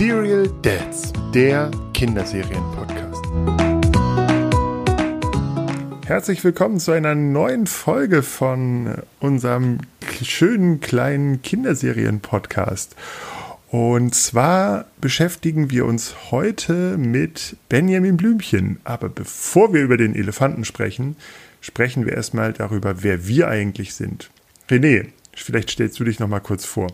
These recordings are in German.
Serial Dads, der Kinderserien-Podcast. Herzlich willkommen zu einer neuen Folge von unserem schönen kleinen Kinderserien-Podcast. Und zwar beschäftigen wir uns heute mit Benjamin Blümchen. Aber bevor wir über den Elefanten sprechen, sprechen wir erstmal darüber, wer wir eigentlich sind. René, vielleicht stellst du dich noch mal kurz vor.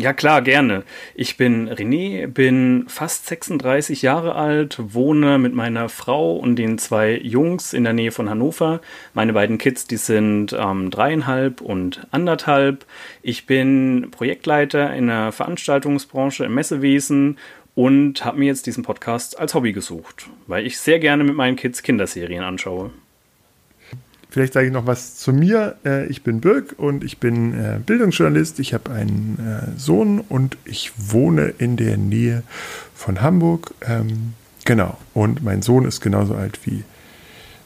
Ja klar, gerne. Ich bin René, bin fast 36 Jahre alt, wohne mit meiner Frau und den zwei Jungs in der Nähe von Hannover. Meine beiden Kids, die sind ähm, dreieinhalb und anderthalb. Ich bin Projektleiter in der Veranstaltungsbranche im Messewesen und habe mir jetzt diesen Podcast als Hobby gesucht, weil ich sehr gerne mit meinen Kids Kinderserien anschaue. Vielleicht sage ich noch was zu mir. Äh, ich bin Birg und ich bin äh, Bildungsjournalist. Ich habe einen äh, Sohn und ich wohne in der Nähe von Hamburg. Ähm, genau. Und mein Sohn ist genauso alt wie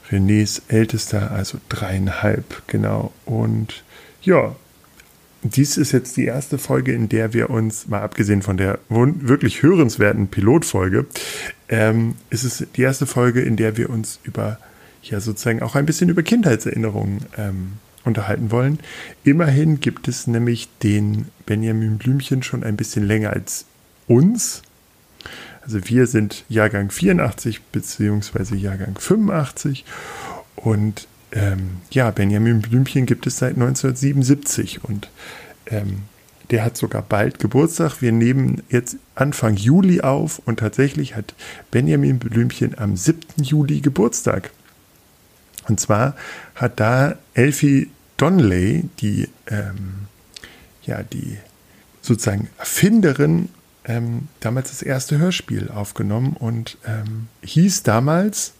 Renés ältester, also dreieinhalb. Genau. Und ja, dies ist jetzt die erste Folge, in der wir uns, mal abgesehen von der wirklich hörenswerten Pilotfolge, ähm, ist es die erste Folge, in der wir uns über ja sozusagen auch ein bisschen über Kindheitserinnerungen ähm, unterhalten wollen. Immerhin gibt es nämlich den Benjamin Blümchen schon ein bisschen länger als uns. Also wir sind Jahrgang 84 beziehungsweise Jahrgang 85 und ähm, ja, Benjamin Blümchen gibt es seit 1977 und ähm, der hat sogar bald Geburtstag. Wir nehmen jetzt Anfang Juli auf und tatsächlich hat Benjamin Blümchen am 7. Juli Geburtstag. Und zwar hat da Elfie Donnelly, die, ähm, ja, die sozusagen Erfinderin, ähm, damals das erste Hörspiel aufgenommen und ähm, hieß damals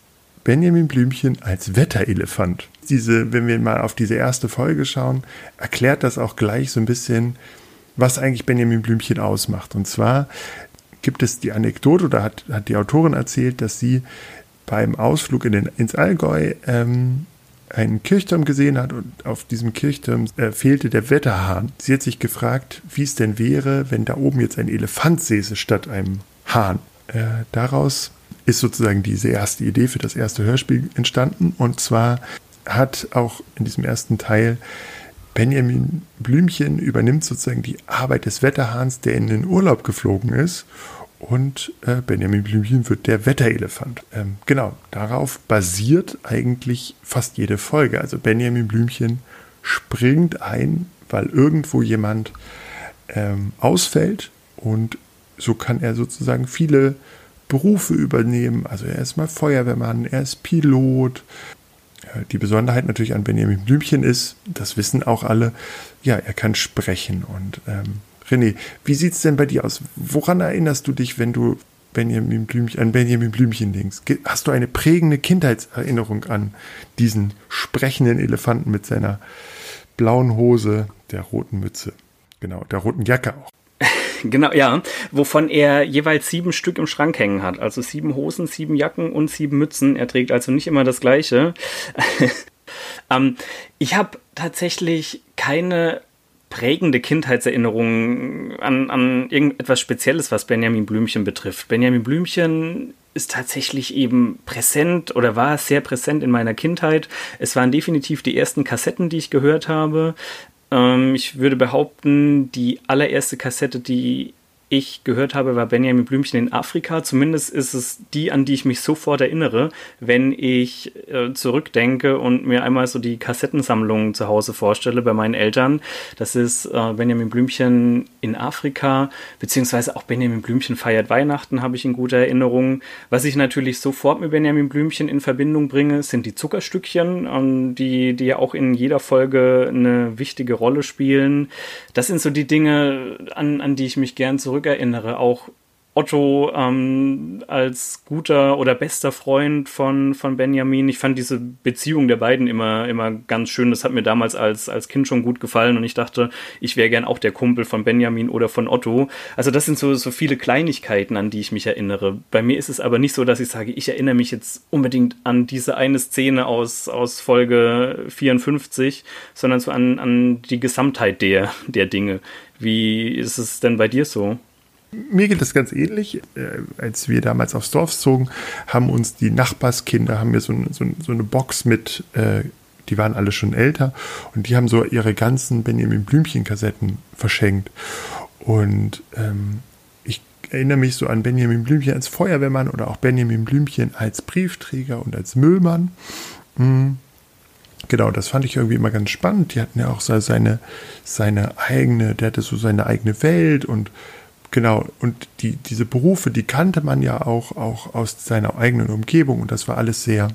Benjamin Blümchen als Wetterelefant. Diese, wenn wir mal auf diese erste Folge schauen, erklärt das auch gleich so ein bisschen, was eigentlich Benjamin Blümchen ausmacht. Und zwar gibt es die Anekdote oder hat, hat die Autorin erzählt, dass sie beim Ausflug in den, ins Allgäu ähm, einen Kirchturm gesehen hat und auf diesem Kirchturm äh, fehlte der Wetterhahn. Sie hat sich gefragt, wie es denn wäre, wenn da oben jetzt ein Elefant säße statt einem Hahn. Äh, daraus ist sozusagen diese erste Idee für das erste Hörspiel entstanden und zwar hat auch in diesem ersten Teil Benjamin Blümchen übernimmt sozusagen die Arbeit des Wetterhahns, der in den Urlaub geflogen ist und äh, Benjamin Blümchen wird der Wetterelefant. Ähm, genau, darauf basiert eigentlich fast jede Folge. Also Benjamin Blümchen springt ein, weil irgendwo jemand ähm, ausfällt und so kann er sozusagen viele Berufe übernehmen. Also er ist mal Feuerwehrmann, er ist Pilot. Äh, die Besonderheit natürlich an Benjamin Blümchen ist, das wissen auch alle, ja, er kann sprechen und ähm, René, wie sieht es denn bei dir aus? Woran erinnerst du dich, wenn du Benjamin Blümchen, an Benjamin Blümchen denkst? Hast du eine prägende Kindheitserinnerung an diesen sprechenden Elefanten mit seiner blauen Hose, der roten Mütze? Genau, der roten Jacke auch. Genau, ja, wovon er jeweils sieben Stück im Schrank hängen hat. Also sieben Hosen, sieben Jacken und sieben Mützen. Er trägt also nicht immer das Gleiche. ähm, ich habe tatsächlich keine prägende Kindheitserinnerungen an, an irgendetwas Spezielles, was Benjamin Blümchen betrifft. Benjamin Blümchen ist tatsächlich eben präsent oder war sehr präsent in meiner Kindheit. Es waren definitiv die ersten Kassetten, die ich gehört habe. Ähm, ich würde behaupten, die allererste Kassette, die ich gehört habe, war Benjamin Blümchen in Afrika. Zumindest ist es die, an die ich mich sofort erinnere, wenn ich äh, zurückdenke und mir einmal so die Kassettensammlung zu Hause vorstelle bei meinen Eltern. Das ist äh, Benjamin Blümchen in Afrika, beziehungsweise auch Benjamin Blümchen feiert Weihnachten, habe ich in guter Erinnerung. Was ich natürlich sofort mit Benjamin Blümchen in Verbindung bringe, sind die Zuckerstückchen, ähm, die, die ja auch in jeder Folge eine wichtige Rolle spielen. Das sind so die Dinge, an, an die ich mich gern zurück zurückerinnere, auch Otto ähm, als guter oder bester Freund von, von Benjamin. Ich fand diese Beziehung der beiden immer, immer ganz schön. Das hat mir damals als, als Kind schon gut gefallen und ich dachte, ich wäre gern auch der Kumpel von Benjamin oder von Otto. Also das sind so, so viele Kleinigkeiten, an die ich mich erinnere. Bei mir ist es aber nicht so, dass ich sage, ich erinnere mich jetzt unbedingt an diese eine Szene aus, aus Folge 54, sondern so an, an die Gesamtheit der, der Dinge. Wie ist es denn bei dir so? Mir geht das ganz ähnlich. Äh, als wir damals aufs Dorf zogen, haben uns die Nachbarskinder, haben mir so, so, so eine Box mit, äh, die waren alle schon älter und die haben so ihre ganzen Benjamin Blümchen-Kassetten verschenkt. Und ähm, ich erinnere mich so an Benjamin Blümchen als Feuerwehrmann oder auch Benjamin Blümchen als Briefträger und als Müllmann. Mhm. Genau, das fand ich irgendwie immer ganz spannend. Die hatten ja auch seine, seine eigene, der hatte so seine eigene Welt und genau, und die, diese Berufe, die kannte man ja auch, auch aus seiner eigenen Umgebung und das war alles sehr,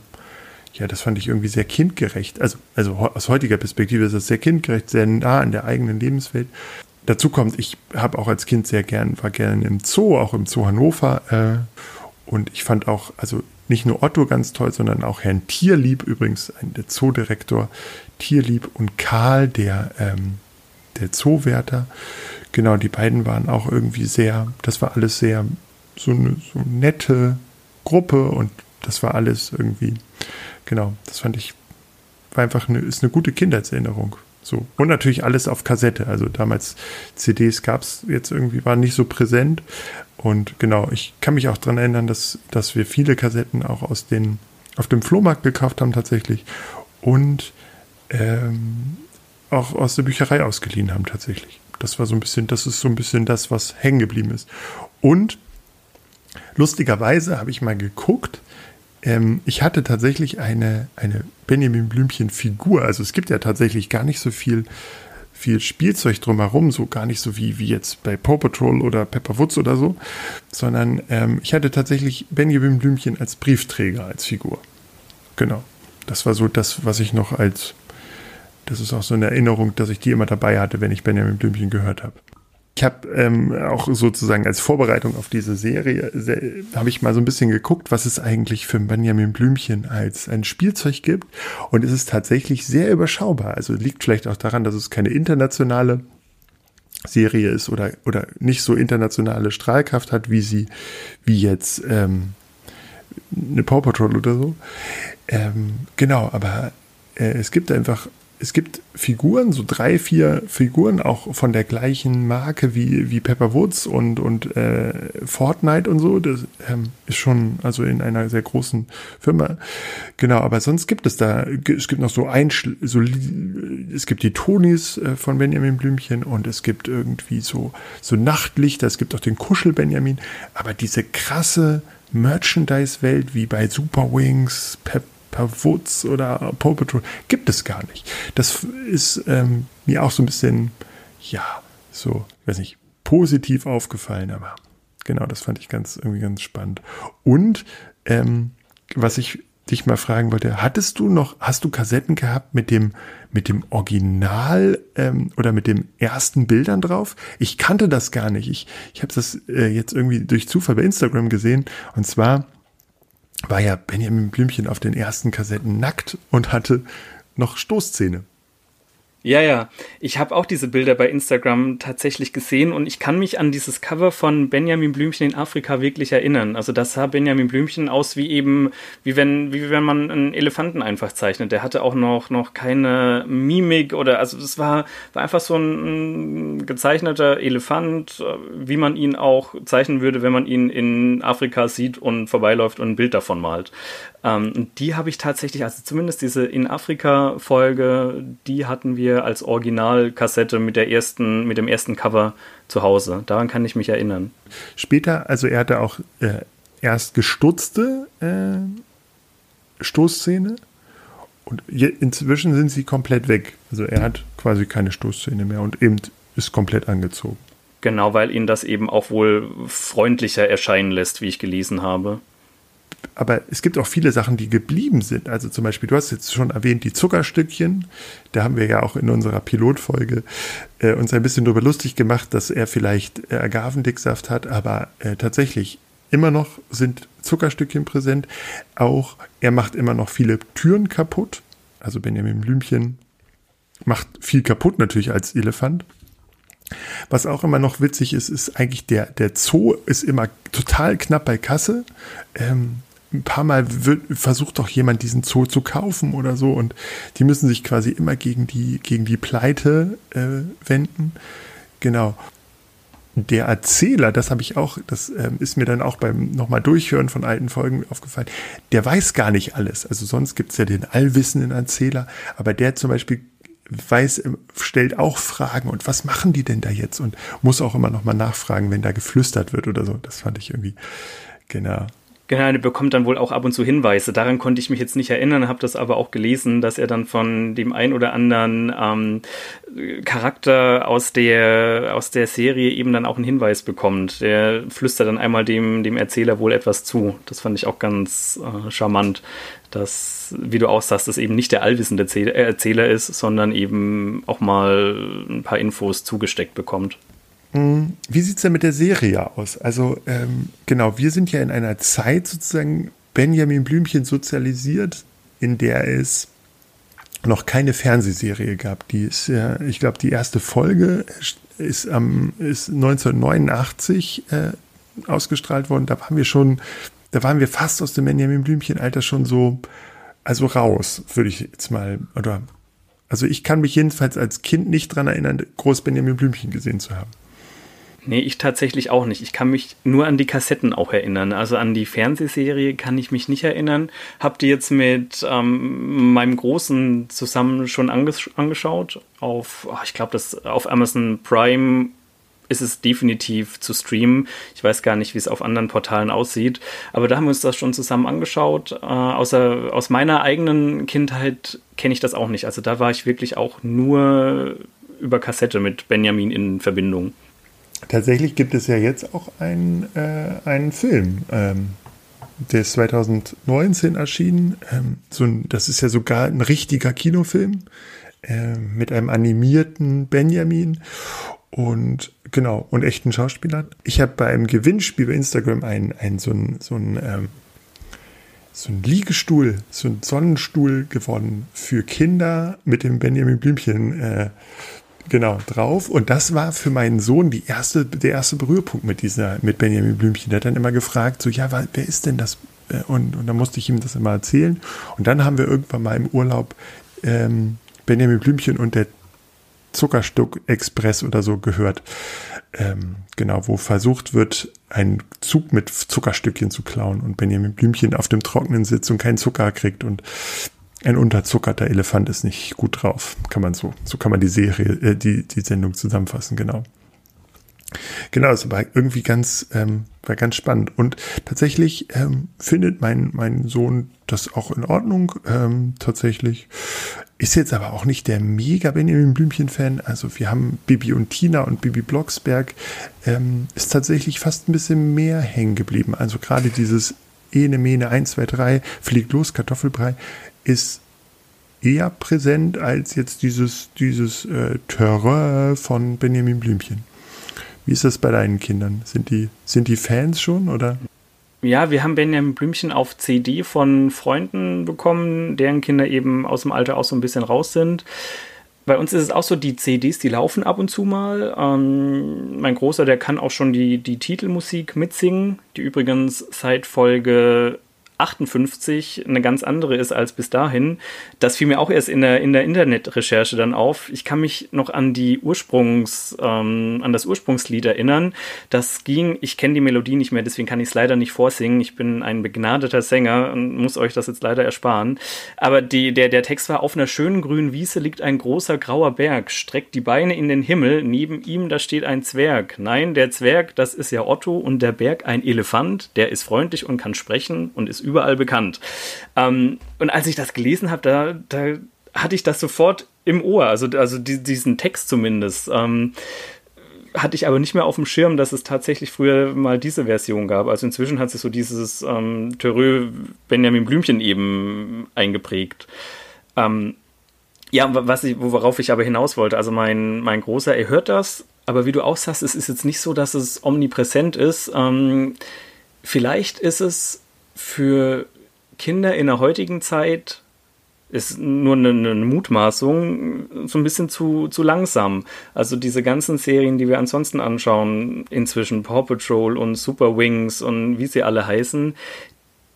ja, das fand ich irgendwie sehr kindgerecht. Also, also aus heutiger Perspektive ist das sehr kindgerecht, sehr nah an der eigenen Lebenswelt. Dazu kommt, ich habe auch als Kind sehr gern, war gern im Zoo, auch im Zoo Hannover. Äh, und ich fand auch, also nicht nur Otto ganz toll, sondern auch Herrn Tierlieb, übrigens der Zoodirektor Tierlieb und Karl, der, ähm, der Zoowärter. Genau, die beiden waren auch irgendwie sehr, das war alles sehr so eine so nette Gruppe und das war alles irgendwie, genau, das fand ich, war einfach eine, ist eine gute Kindheitserinnerung. So. Und natürlich alles auf Kassette. Also damals CDs gab es jetzt irgendwie, waren nicht so präsent. Und genau, ich kann mich auch daran erinnern, dass, dass wir viele Kassetten auch aus den, auf dem Flohmarkt gekauft haben tatsächlich. Und ähm, auch aus der Bücherei ausgeliehen haben tatsächlich. Das war so ein bisschen, das ist so ein bisschen das, was hängen geblieben ist. Und lustigerweise habe ich mal geguckt, ähm, ich hatte tatsächlich eine, eine Benjamin Blümchen-Figur. Also es gibt ja tatsächlich gar nicht so viel, viel Spielzeug drumherum, so gar nicht so wie, wie jetzt bei Paw Patrol oder Pepper Woods oder so, sondern ähm, ich hatte tatsächlich Benjamin Blümchen als Briefträger, als Figur. Genau. Das war so das, was ich noch als, das ist auch so eine Erinnerung, dass ich die immer dabei hatte, wenn ich Benjamin Blümchen gehört habe. Ich habe ähm, auch sozusagen als Vorbereitung auf diese Serie, se habe ich mal so ein bisschen geguckt, was es eigentlich für Benjamin Blümchen als ein Spielzeug gibt. Und es ist tatsächlich sehr überschaubar. Also liegt vielleicht auch daran, dass es keine internationale Serie ist oder, oder nicht so internationale Strahlkraft hat, wie sie, wie jetzt ähm, eine Paw Patrol oder so. Ähm, genau, aber äh, es gibt einfach es gibt Figuren, so drei, vier Figuren, auch von der gleichen Marke wie, wie Pepper Woods und, und äh, Fortnite und so. Das ähm, ist schon also in einer sehr großen Firma. Genau, aber sonst gibt es da, es gibt noch so ein, so, es gibt die Tonis äh, von Benjamin Blümchen und es gibt irgendwie so, so Nachtlichter, es gibt auch den Kuschel Benjamin, aber diese krasse Merchandise-Welt wie bei Super Wings, Pep per Woods oder Paw Patrol gibt es gar nicht. Das ist ähm, mir auch so ein bisschen, ja, so, ich weiß nicht, positiv aufgefallen, aber genau, das fand ich ganz, irgendwie ganz spannend. Und ähm, was ich dich mal fragen wollte, hattest du noch, hast du Kassetten gehabt mit dem, mit dem Original ähm, oder mit den ersten Bildern drauf? Ich kannte das gar nicht. Ich, ich habe das äh, jetzt irgendwie durch Zufall bei Instagram gesehen. Und zwar war ja Benjamin Blümchen auf den ersten Kassetten nackt und hatte noch Stoßzähne. Ja, ja. Ich habe auch diese Bilder bei Instagram tatsächlich gesehen und ich kann mich an dieses Cover von Benjamin Blümchen in Afrika wirklich erinnern. Also das sah Benjamin Blümchen aus wie eben, wie wenn, wie wenn man einen Elefanten einfach zeichnet. Der hatte auch noch, noch keine Mimik oder, also es war, war einfach so ein, ein gezeichneter Elefant, wie man ihn auch zeichnen würde, wenn man ihn in Afrika sieht und vorbeiläuft und ein Bild davon malt. Ähm, die habe ich tatsächlich, also zumindest diese in Afrika-Folge, die hatten wir als Originalkassette mit der ersten, mit dem ersten Cover zu Hause. Daran kann ich mich erinnern. Später, also er hatte auch äh, erst gestutzte äh, Stoßzähne und inzwischen sind sie komplett weg. Also er hat quasi keine Stoßzähne mehr und eben ist komplett angezogen. Genau, weil ihn das eben auch wohl freundlicher erscheinen lässt, wie ich gelesen habe aber es gibt auch viele Sachen, die geblieben sind. Also zum Beispiel, du hast jetzt schon erwähnt, die Zuckerstückchen. Da haben wir ja auch in unserer Pilotfolge äh, uns ein bisschen darüber lustig gemacht, dass er vielleicht äh, Agavendicksaft hat, aber äh, tatsächlich immer noch sind Zuckerstückchen präsent. Auch er macht immer noch viele Türen kaputt. Also Benjamin Blümchen macht viel kaputt natürlich als Elefant. Was auch immer noch witzig ist, ist eigentlich der, der Zoo ist immer total knapp bei Kasse. Ähm, ein paar Mal wird, versucht doch jemand diesen Zoo zu kaufen oder so und die müssen sich quasi immer gegen die, gegen die Pleite äh, wenden. Genau. der Erzähler, das habe ich auch, das ähm, ist mir dann auch beim nochmal Durchhören von alten Folgen aufgefallen, der weiß gar nicht alles. Also sonst gibt es ja den allwissenden Erzähler, aber der zum Beispiel weiß, ähm, stellt auch Fragen und was machen die denn da jetzt und muss auch immer nochmal nachfragen, wenn da geflüstert wird oder so. Das fand ich irgendwie, genau. Genau, er bekommt dann wohl auch ab und zu Hinweise. Daran konnte ich mich jetzt nicht erinnern, habe das aber auch gelesen, dass er dann von dem ein oder anderen ähm, Charakter aus der, aus der Serie eben dann auch einen Hinweis bekommt. Der flüstert dann einmal dem, dem Erzähler wohl etwas zu. Das fand ich auch ganz äh, charmant, dass, wie du auch sagst, das eben nicht der allwissende Erzähler ist, sondern eben auch mal ein paar Infos zugesteckt bekommt. Hm, wie sieht es denn mit der Serie aus? Also, ähm, genau, wir sind ja in einer Zeit sozusagen Benjamin Blümchen sozialisiert, in der es noch keine Fernsehserie gab. Die ist ja, ich glaube, die erste Folge ist, am, ist 1989 äh, ausgestrahlt worden. Da waren wir schon, da waren wir fast aus dem Benjamin Blümchen-Alter schon so, also raus, würde ich jetzt mal, oder also ich kann mich jedenfalls als Kind nicht dran erinnern, groß Benjamin Blümchen gesehen zu haben. Nee, ich tatsächlich auch nicht. Ich kann mich nur an die Kassetten auch erinnern. Also an die Fernsehserie kann ich mich nicht erinnern. Habt ihr jetzt mit ähm, meinem Großen zusammen schon anges angeschaut? Auf, oh, ich glaube, das auf Amazon Prime ist es definitiv zu streamen. Ich weiß gar nicht, wie es auf anderen Portalen aussieht. Aber da haben wir uns das schon zusammen angeschaut. Äh, außer aus meiner eigenen Kindheit kenne ich das auch nicht. Also da war ich wirklich auch nur über Kassette mit Benjamin in Verbindung. Tatsächlich gibt es ja jetzt auch einen, äh, einen Film. Ähm, der ist 2019 erschienen. Ähm, so ein, das ist ja sogar ein richtiger Kinofilm äh, mit einem animierten Benjamin und genau und echten Schauspielern. Ich habe beim Gewinnspiel bei Instagram einen, einen so ein so ein ähm, so ein Liegestuhl, so ein Sonnenstuhl gewonnen für Kinder mit dem Benjamin Blümchen äh, genau, drauf. Und das war für meinen Sohn die erste, der erste Berührpunkt mit dieser, mit Benjamin Blümchen. Der hat dann immer gefragt, so, ja, wer ist denn das? Äh, und, und dann musste ich ihm das immer erzählen. Und dann haben wir irgendwann mal im Urlaub ähm, Benjamin Blümchen und der Zuckerstück Express oder so gehört. Ähm, genau, wo versucht wird, einen Zug mit Zuckerstückchen zu klauen und Benjamin Blümchen auf dem Trockenen sitzt und keinen Zucker kriegt und ein unterzuckerter Elefant ist nicht gut drauf. Kann man so, so kann man die Serie, äh, die, die Sendung zusammenfassen, genau. Genau, es war irgendwie ganz, ähm, war ganz spannend. Und tatsächlich ähm, findet mein, mein Sohn das auch in Ordnung. Ähm, tatsächlich ist jetzt aber auch nicht der mega Benjamin Blümchen-Fan. Also wir haben Bibi und Tina und Bibi Blocksberg ähm, ist tatsächlich fast ein bisschen mehr hängen geblieben. Also gerade dieses Ene, Mene, 1, 2, 3, fliegt los, Kartoffelbrei ist eher präsent als jetzt dieses, dieses äh, Terror von Benjamin Blümchen. Wie ist das bei deinen Kindern? Sind die, sind die Fans schon oder? Ja, wir haben Benjamin Blümchen auf CD von Freunden bekommen, deren Kinder eben aus dem Alter auch so ein bisschen raus sind. Bei uns ist es auch so, die CDs, die laufen ab und zu mal. Ähm, mein Großer, der kann auch schon die, die Titelmusik mitsingen, die übrigens seit Folge 58 eine ganz andere ist als bis dahin. Das fiel mir auch erst in der, in der Internetrecherche dann auf. Ich kann mich noch an die Ursprungs, ähm, an das Ursprungslied erinnern. Das ging, ich kenne die Melodie nicht mehr, deswegen kann ich es leider nicht vorsingen. Ich bin ein begnadeter Sänger und muss euch das jetzt leider ersparen. Aber die, der, der Text war, auf einer schönen grünen Wiese liegt ein großer grauer Berg, streckt die Beine in den Himmel, neben ihm da steht ein Zwerg. Nein, der Zwerg, das ist ja Otto und der Berg ein Elefant, der ist freundlich und kann sprechen und ist überall bekannt. Ähm, und als ich das gelesen habe, da, da hatte ich das sofort im Ohr, also, also die, diesen Text zumindest. Ähm, hatte ich aber nicht mehr auf dem Schirm, dass es tatsächlich früher mal diese Version gab. Also inzwischen hat sich so dieses ähm, Terreux Benjamin Blümchen eben eingeprägt. Ähm, ja, was ich, worauf ich aber hinaus wollte, also mein, mein Großer, er hört das, aber wie du auch sagst, es ist jetzt nicht so, dass es omnipräsent ist. Ähm, vielleicht ist es für Kinder in der heutigen Zeit ist nur eine, eine, Mutmaßung so ein bisschen zu, zu langsam. Also diese ganzen Serien, die wir ansonsten anschauen, inzwischen Paw Patrol und Super Wings und wie sie alle heißen,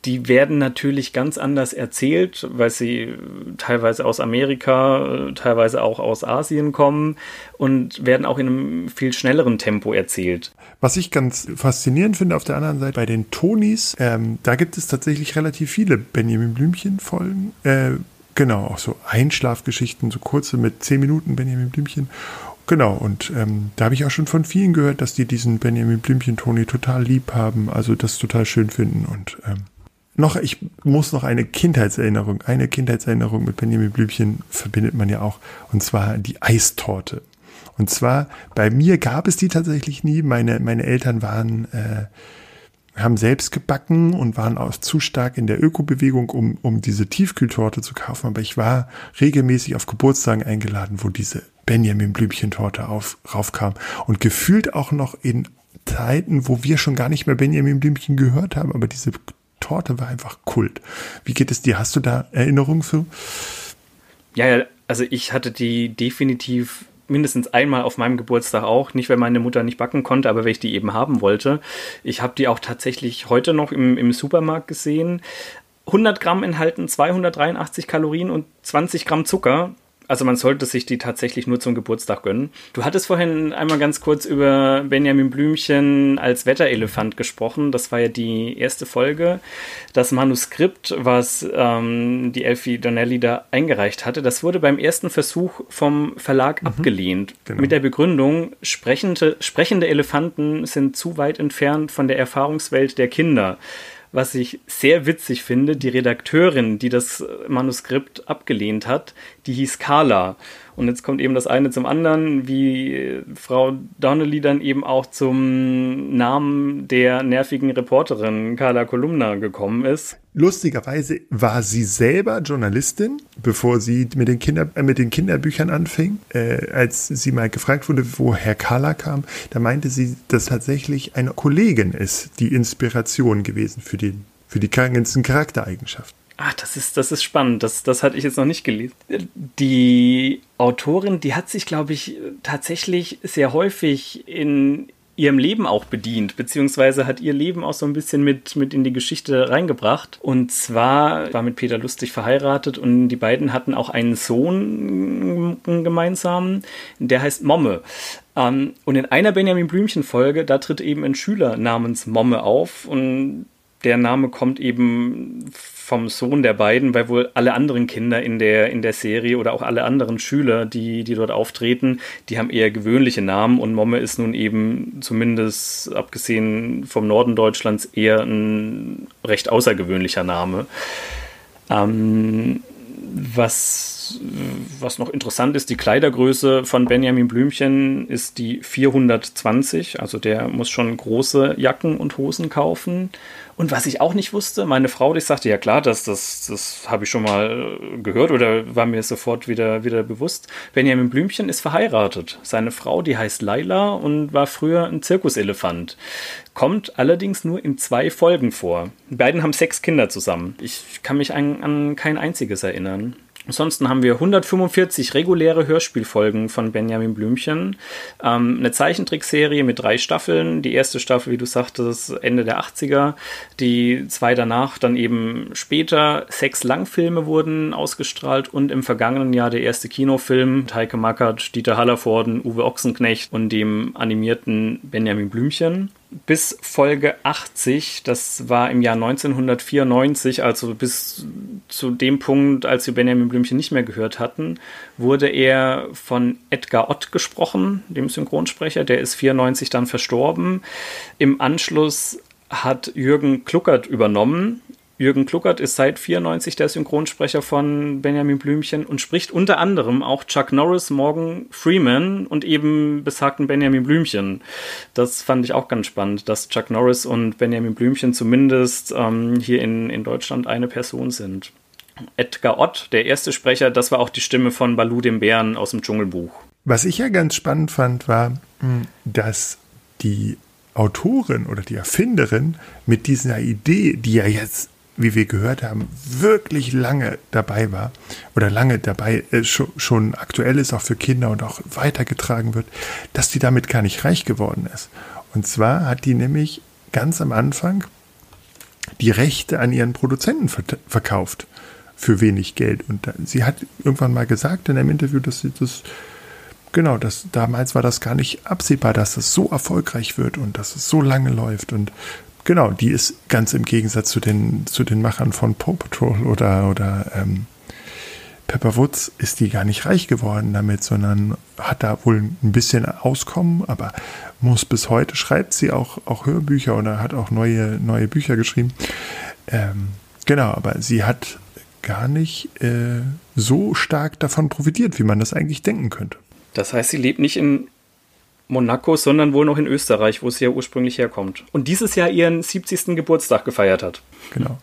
die werden natürlich ganz anders erzählt, weil sie teilweise aus Amerika, teilweise auch aus Asien kommen und werden auch in einem viel schnelleren Tempo erzählt. Was ich ganz faszinierend finde auf der anderen Seite, bei den Tonis, ähm, da gibt es tatsächlich relativ viele Benjamin Blümchen-Folgen. Äh, genau, auch so Einschlafgeschichten, so kurze mit zehn Minuten Benjamin Blümchen. Genau, und ähm, da habe ich auch schon von vielen gehört, dass die diesen Benjamin Blümchen-Toni total lieb haben, also das total schön finden und ähm, noch, ich muss noch eine Kindheitserinnerung, eine Kindheitserinnerung mit Benjamin Blümchen verbindet man ja auch, und zwar die Eistorte. Und zwar, bei mir gab es die tatsächlich nie. Meine, meine Eltern waren, äh, haben selbst gebacken und waren auch zu stark in der Ökobewegung, um, um diese Tiefkühltorte zu kaufen. Aber ich war regelmäßig auf Geburtstagen eingeladen, wo diese Benjamin Blümchen-Torte auf, raufkam. Und gefühlt auch noch in Zeiten, wo wir schon gar nicht mehr Benjamin Blümchen gehört haben, aber diese Torte war einfach Kult. Wie geht es dir? Hast du da Erinnerungen zu? Ja, also ich hatte die definitiv mindestens einmal auf meinem Geburtstag auch. Nicht, weil meine Mutter nicht backen konnte, aber weil ich die eben haben wollte. Ich habe die auch tatsächlich heute noch im, im Supermarkt gesehen. 100 Gramm enthalten 283 Kalorien und 20 Gramm Zucker. Also man sollte sich die tatsächlich nur zum Geburtstag gönnen. Du hattest vorhin einmal ganz kurz über Benjamin Blümchen als Wetterelefant gesprochen. Das war ja die erste Folge. Das Manuskript, was ähm, die Elfie Donnelly da eingereicht hatte, das wurde beim ersten Versuch vom Verlag mhm. abgelehnt. Genau. Mit der Begründung, sprechende, sprechende Elefanten sind zu weit entfernt von der Erfahrungswelt der Kinder was ich sehr witzig finde, die Redakteurin, die das Manuskript abgelehnt hat, die hieß Carla. Und jetzt kommt eben das eine zum anderen, wie Frau Donnelly dann eben auch zum Namen der nervigen Reporterin Carla Kolumna gekommen ist. Lustigerweise war sie selber Journalistin, bevor sie mit den, Kinder, äh, mit den Kinderbüchern anfing. Äh, als sie mal gefragt wurde, woher Carla kam, da meinte sie, dass tatsächlich eine Kollegin ist, die Inspiration gewesen für die, für die ganzen Charaktereigenschaften. Ach, das ist, das ist spannend. Das, das hatte ich jetzt noch nicht gelesen. Die Autorin, die hat sich, glaube ich, tatsächlich sehr häufig in ihrem Leben auch bedient, beziehungsweise hat ihr Leben auch so ein bisschen mit, mit in die Geschichte reingebracht. Und zwar war mit Peter Lustig verheiratet und die beiden hatten auch einen Sohn gemeinsam, der heißt Momme. Ähm, und in einer Benjamin Blümchen-Folge, da tritt eben ein Schüler namens Momme auf und der Name kommt eben vom Sohn der beiden, weil wohl alle anderen Kinder in der, in der Serie oder auch alle anderen Schüler, die, die dort auftreten, die haben eher gewöhnliche Namen und Momme ist nun eben zumindest abgesehen vom Norden Deutschlands eher ein recht außergewöhnlicher Name. Ähm, was, was noch interessant ist, die Kleidergröße von Benjamin Blümchen ist die 420, also der muss schon große Jacken und Hosen kaufen. Und was ich auch nicht wusste, meine Frau, die sagte, ja klar, das, das, das habe ich schon mal gehört oder war mir sofort wieder, wieder bewusst. Benjamin Blümchen ist verheiratet. Seine Frau, die heißt Laila und war früher ein Zirkuselefant. Kommt allerdings nur in zwei Folgen vor. Die beiden haben sechs Kinder zusammen. Ich kann mich an, an kein einziges erinnern. Ansonsten haben wir 145 reguläre Hörspielfolgen von Benjamin Blümchen, ähm, eine Zeichentrickserie mit drei Staffeln. Die erste Staffel, wie du sagtest, Ende der 80er, die zwei danach dann eben später. Sechs Langfilme wurden ausgestrahlt und im vergangenen Jahr der erste Kinofilm Heike Mackert, Dieter Hallervorden, Uwe Ochsenknecht und dem animierten Benjamin Blümchen bis Folge 80, das war im Jahr 1994, also bis zu dem Punkt, als wir Benjamin Blümchen nicht mehr gehört hatten, wurde er von Edgar Ott gesprochen, dem Synchronsprecher. Der ist 94 dann verstorben. Im Anschluss hat Jürgen Kluckert übernommen. Jürgen Kluckert ist seit 94 der Synchronsprecher von Benjamin Blümchen und spricht unter anderem auch Chuck Norris, Morgan Freeman und eben besagten Benjamin Blümchen. Das fand ich auch ganz spannend, dass Chuck Norris und Benjamin Blümchen zumindest ähm, hier in, in Deutschland eine Person sind. Edgar Ott, der erste Sprecher, das war auch die Stimme von Balu dem Bären aus dem Dschungelbuch. Was ich ja ganz spannend fand, war, hm, dass die Autorin oder die Erfinderin mit dieser Idee, die ja jetzt wie wir gehört haben, wirklich lange dabei war oder lange dabei äh, schon, schon aktuell ist, auch für Kinder und auch weitergetragen wird, dass die damit gar nicht reich geworden ist. Und zwar hat die nämlich ganz am Anfang die Rechte an ihren Produzenten verkauft für wenig Geld. Und sie hat irgendwann mal gesagt in einem Interview, dass sie das, genau, dass damals war das gar nicht absehbar, dass es so erfolgreich wird und dass es so lange läuft. Und genau, die ist ganz im Gegensatz zu den, zu den Machern von Paw Patrol oder, oder ähm, Pepper Woods ist die gar nicht reich geworden damit, sondern hat da wohl ein bisschen Auskommen, aber muss bis heute, schreibt sie auch, auch Hörbücher oder hat auch neue, neue Bücher geschrieben. Ähm, genau, aber sie hat gar nicht äh, so stark davon profitiert, wie man das eigentlich denken könnte. Das heißt, sie lebt nicht in Monaco, sondern wohl noch in Österreich, wo sie ja ursprünglich herkommt. Und dieses Jahr ihren 70. Geburtstag gefeiert hat. Genau.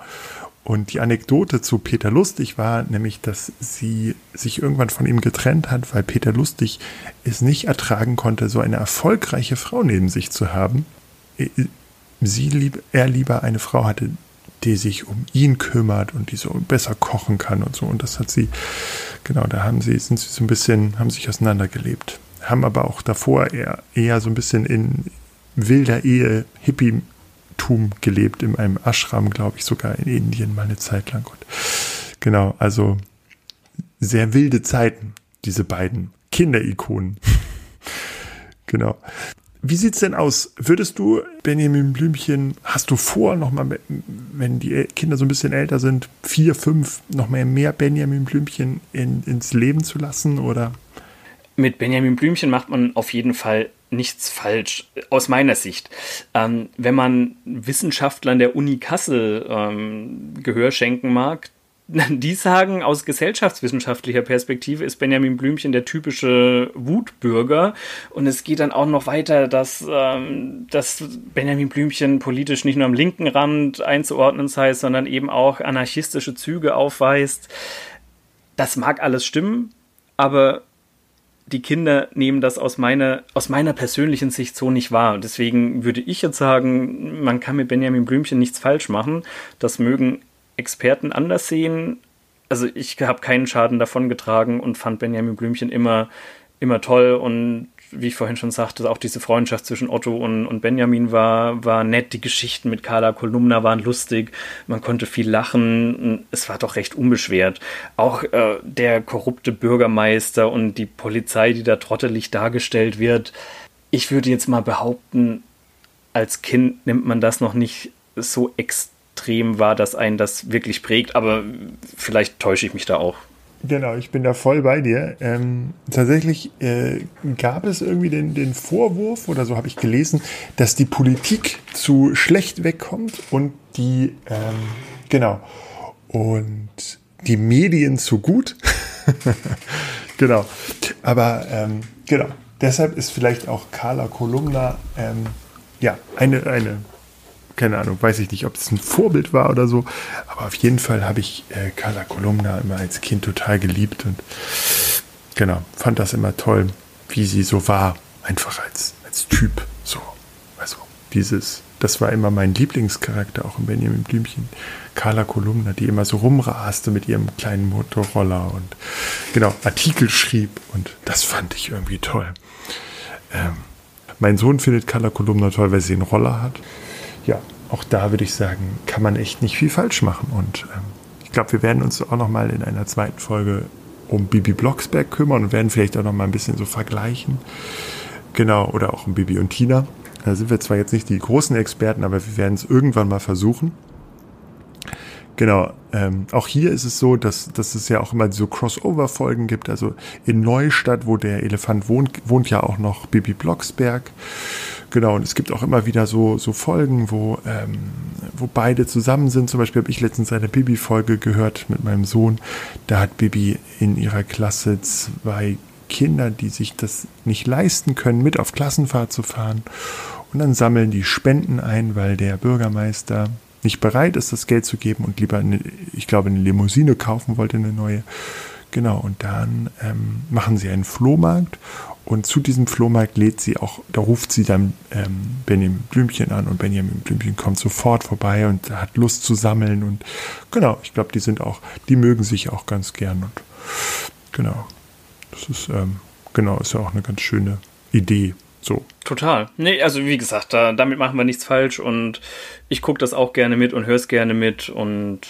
Und die Anekdote zu Peter Lustig war nämlich, dass sie sich irgendwann von ihm getrennt hat, weil Peter Lustig es nicht ertragen konnte, so eine erfolgreiche Frau neben sich zu haben. Sie lieb, er lieber eine Frau hatte, die sich um ihn kümmert und die so besser kochen kann und so. Und das hat sie, genau, da haben sie, sind sie so ein bisschen, haben sich auseinandergelebt. Haben aber auch davor eher, eher so ein bisschen in wilder Ehe, Hippie-Tum gelebt, in einem Ashram, glaube ich, sogar in Indien mal eine Zeit lang. Und genau, also sehr wilde Zeiten, diese beiden Kinderikonen. genau. Wie sieht's denn aus? Würdest du Benjamin Blümchen, hast du vor, nochmal, wenn die Kinder so ein bisschen älter sind, vier, fünf, nochmal mehr Benjamin Blümchen in, ins Leben zu lassen? Oder? Mit Benjamin Blümchen macht man auf jeden Fall nichts falsch, aus meiner Sicht. Ähm, wenn man Wissenschaftlern der Uni Kassel ähm, Gehör schenken mag, die sagen, aus gesellschaftswissenschaftlicher Perspektive ist Benjamin Blümchen der typische Wutbürger. Und es geht dann auch noch weiter, dass, ähm, dass Benjamin Blümchen politisch nicht nur am linken Rand einzuordnen sei, sondern eben auch anarchistische Züge aufweist. Das mag alles stimmen, aber die Kinder nehmen das aus meiner, aus meiner persönlichen Sicht so nicht wahr. Deswegen würde ich jetzt sagen, man kann mit Benjamin Blümchen nichts falsch machen. Das mögen Experten anders sehen. Also ich habe keinen Schaden davon getragen und fand Benjamin Blümchen immer, immer toll und wie ich vorhin schon sagte, auch diese Freundschaft zwischen Otto und, und Benjamin war, war nett. Die Geschichten mit Carla Kolumna waren lustig. Man konnte viel lachen. Es war doch recht unbeschwert. Auch äh, der korrupte Bürgermeister und die Polizei, die da trottelig dargestellt wird. Ich würde jetzt mal behaupten, als Kind nimmt man das noch nicht so extrem war, dass einen das wirklich prägt, aber vielleicht täusche ich mich da auch. Genau, ich bin da voll bei dir. Ähm, tatsächlich äh, gab es irgendwie den, den Vorwurf, oder so habe ich gelesen, dass die Politik zu schlecht wegkommt und die, ähm, genau, und die Medien zu gut. genau, aber ähm, genau, deshalb ist vielleicht auch Carla Kolumna ähm, ja, eine, eine keine Ahnung, weiß ich nicht, ob es ein Vorbild war oder so. Aber auf jeden Fall habe ich äh, Carla Kolumna immer als Kind total geliebt und genau, fand das immer toll, wie sie so war. Einfach als, als Typ. So. Also dieses, das war immer mein Lieblingscharakter, auch in Benjamin Blümchen. Carla Kolumna, die immer so rumraste mit ihrem kleinen Motorroller und genau, Artikel schrieb und das fand ich irgendwie toll. Ähm, mein Sohn findet Carla Kolumna toll, weil sie einen Roller hat ja, auch da würde ich sagen, kann man echt nicht viel falsch machen. Und ähm, ich glaube, wir werden uns auch noch mal in einer zweiten Folge um Bibi Blocksberg kümmern und werden vielleicht auch noch mal ein bisschen so vergleichen. Genau, oder auch um Bibi und Tina. Da sind wir zwar jetzt nicht die großen Experten, aber wir werden es irgendwann mal versuchen. Genau, ähm, auch hier ist es so, dass, dass es ja auch immer so Crossover-Folgen gibt. Also in Neustadt, wo der Elefant wohnt, wohnt ja auch noch Bibi Blocksberg. Genau, und es gibt auch immer wieder so, so Folgen, wo, ähm, wo beide zusammen sind. Zum Beispiel habe ich letztens eine Bibi-Folge gehört mit meinem Sohn. Da hat Bibi in ihrer Klasse zwei Kinder, die sich das nicht leisten können, mit auf Klassenfahrt zu fahren. Und dann sammeln die Spenden ein, weil der Bürgermeister nicht bereit ist, das Geld zu geben und lieber, eine, ich glaube, eine Limousine kaufen wollte, eine neue. Genau, und dann ähm, machen sie einen Flohmarkt und zu diesem Flohmarkt lädt sie auch, da ruft sie dann ähm, Benjamin Blümchen an und Benjamin Blümchen kommt sofort vorbei und hat Lust zu sammeln und genau, ich glaube, die sind auch, die mögen sich auch ganz gern und genau, das ist, ähm, genau, ist ja auch eine ganz schöne Idee, So. Total. Nee, also wie gesagt, da, damit machen wir nichts falsch und ich gucke das auch gerne mit und höre es gerne mit und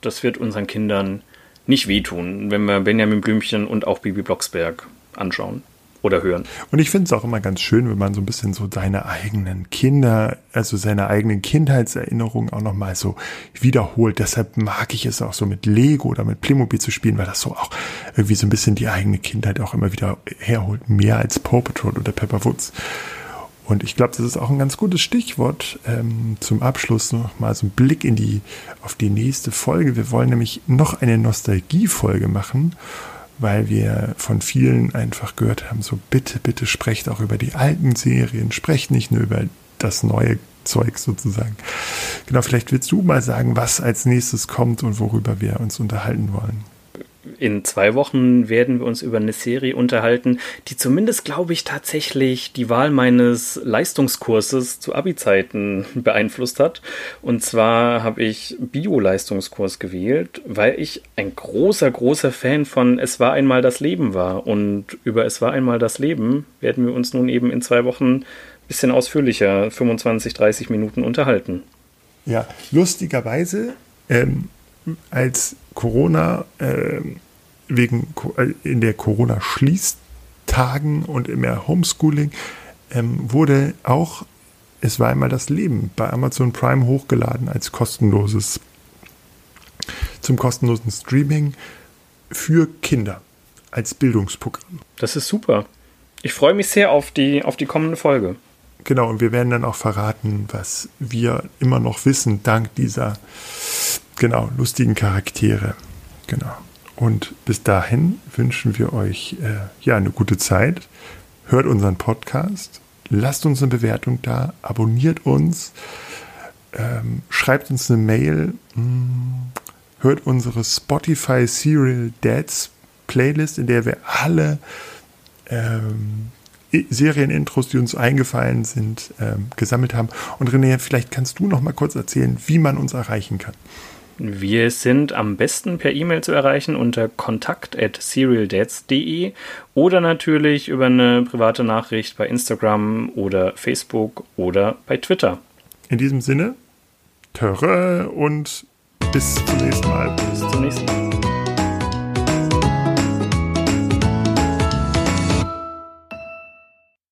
das wird unseren Kindern nicht wehtun, wenn wir Benjamin Blümchen und auch Bibi Blocksberg anschauen oder hören. Und ich finde es auch immer ganz schön, wenn man so ein bisschen so seine eigenen Kinder, also seine eigenen Kindheitserinnerungen auch nochmal so wiederholt. Deshalb mag ich es auch so mit Lego oder mit Playmobil zu spielen, weil das so auch irgendwie so ein bisschen die eigene Kindheit auch immer wieder herholt. Mehr als Paw Patrol oder Pepper Woods. Und ich glaube, das ist auch ein ganz gutes Stichwort ähm, zum Abschluss noch mal so ein Blick in die auf die nächste Folge. Wir wollen nämlich noch eine Nostalgie-Folge machen weil wir von vielen einfach gehört haben, so bitte, bitte sprecht auch über die alten Serien, sprecht nicht nur über das neue Zeug sozusagen. Genau, vielleicht willst du mal sagen, was als nächstes kommt und worüber wir uns unterhalten wollen in zwei Wochen werden wir uns über eine Serie unterhalten, die zumindest, glaube ich, tatsächlich die Wahl meines Leistungskurses zu Abi-Zeiten beeinflusst hat. Und zwar habe ich Bio-Leistungskurs gewählt, weil ich ein großer, großer Fan von Es war einmal das Leben war. Und über Es war einmal das Leben werden wir uns nun eben in zwei Wochen ein bisschen ausführlicher, 25, 30 Minuten unterhalten. Ja, lustigerweise ähm, als Corona äh, wegen in der Corona Schließtagen und im Homeschooling ähm, wurde auch es war einmal das Leben bei Amazon Prime hochgeladen als kostenloses zum kostenlosen Streaming für Kinder als Bildungsprogramm. Das ist super. Ich freue mich sehr auf die auf die kommende Folge. Genau, und wir werden dann auch verraten, was wir immer noch wissen, dank dieser genau, lustigen Charaktere. Genau. Und bis dahin wünschen wir euch äh, ja eine gute Zeit. Hört unseren Podcast, lasst uns eine Bewertung da, abonniert uns, ähm, schreibt uns eine Mail, mh, hm, hört unsere Spotify Serial Dads Playlist, in der wir alle ähm, Serienintros, die uns eingefallen sind, ähm, gesammelt haben. Und René, vielleicht kannst du noch mal kurz erzählen, wie man uns erreichen kann. Wir sind am besten per E-Mail zu erreichen unter kontakt@serialdads.de oder natürlich über eine private Nachricht bei Instagram oder Facebook oder bei Twitter. In diesem Sinne, Töre und bis zum nächsten Mal. Bis zum nächsten Mal.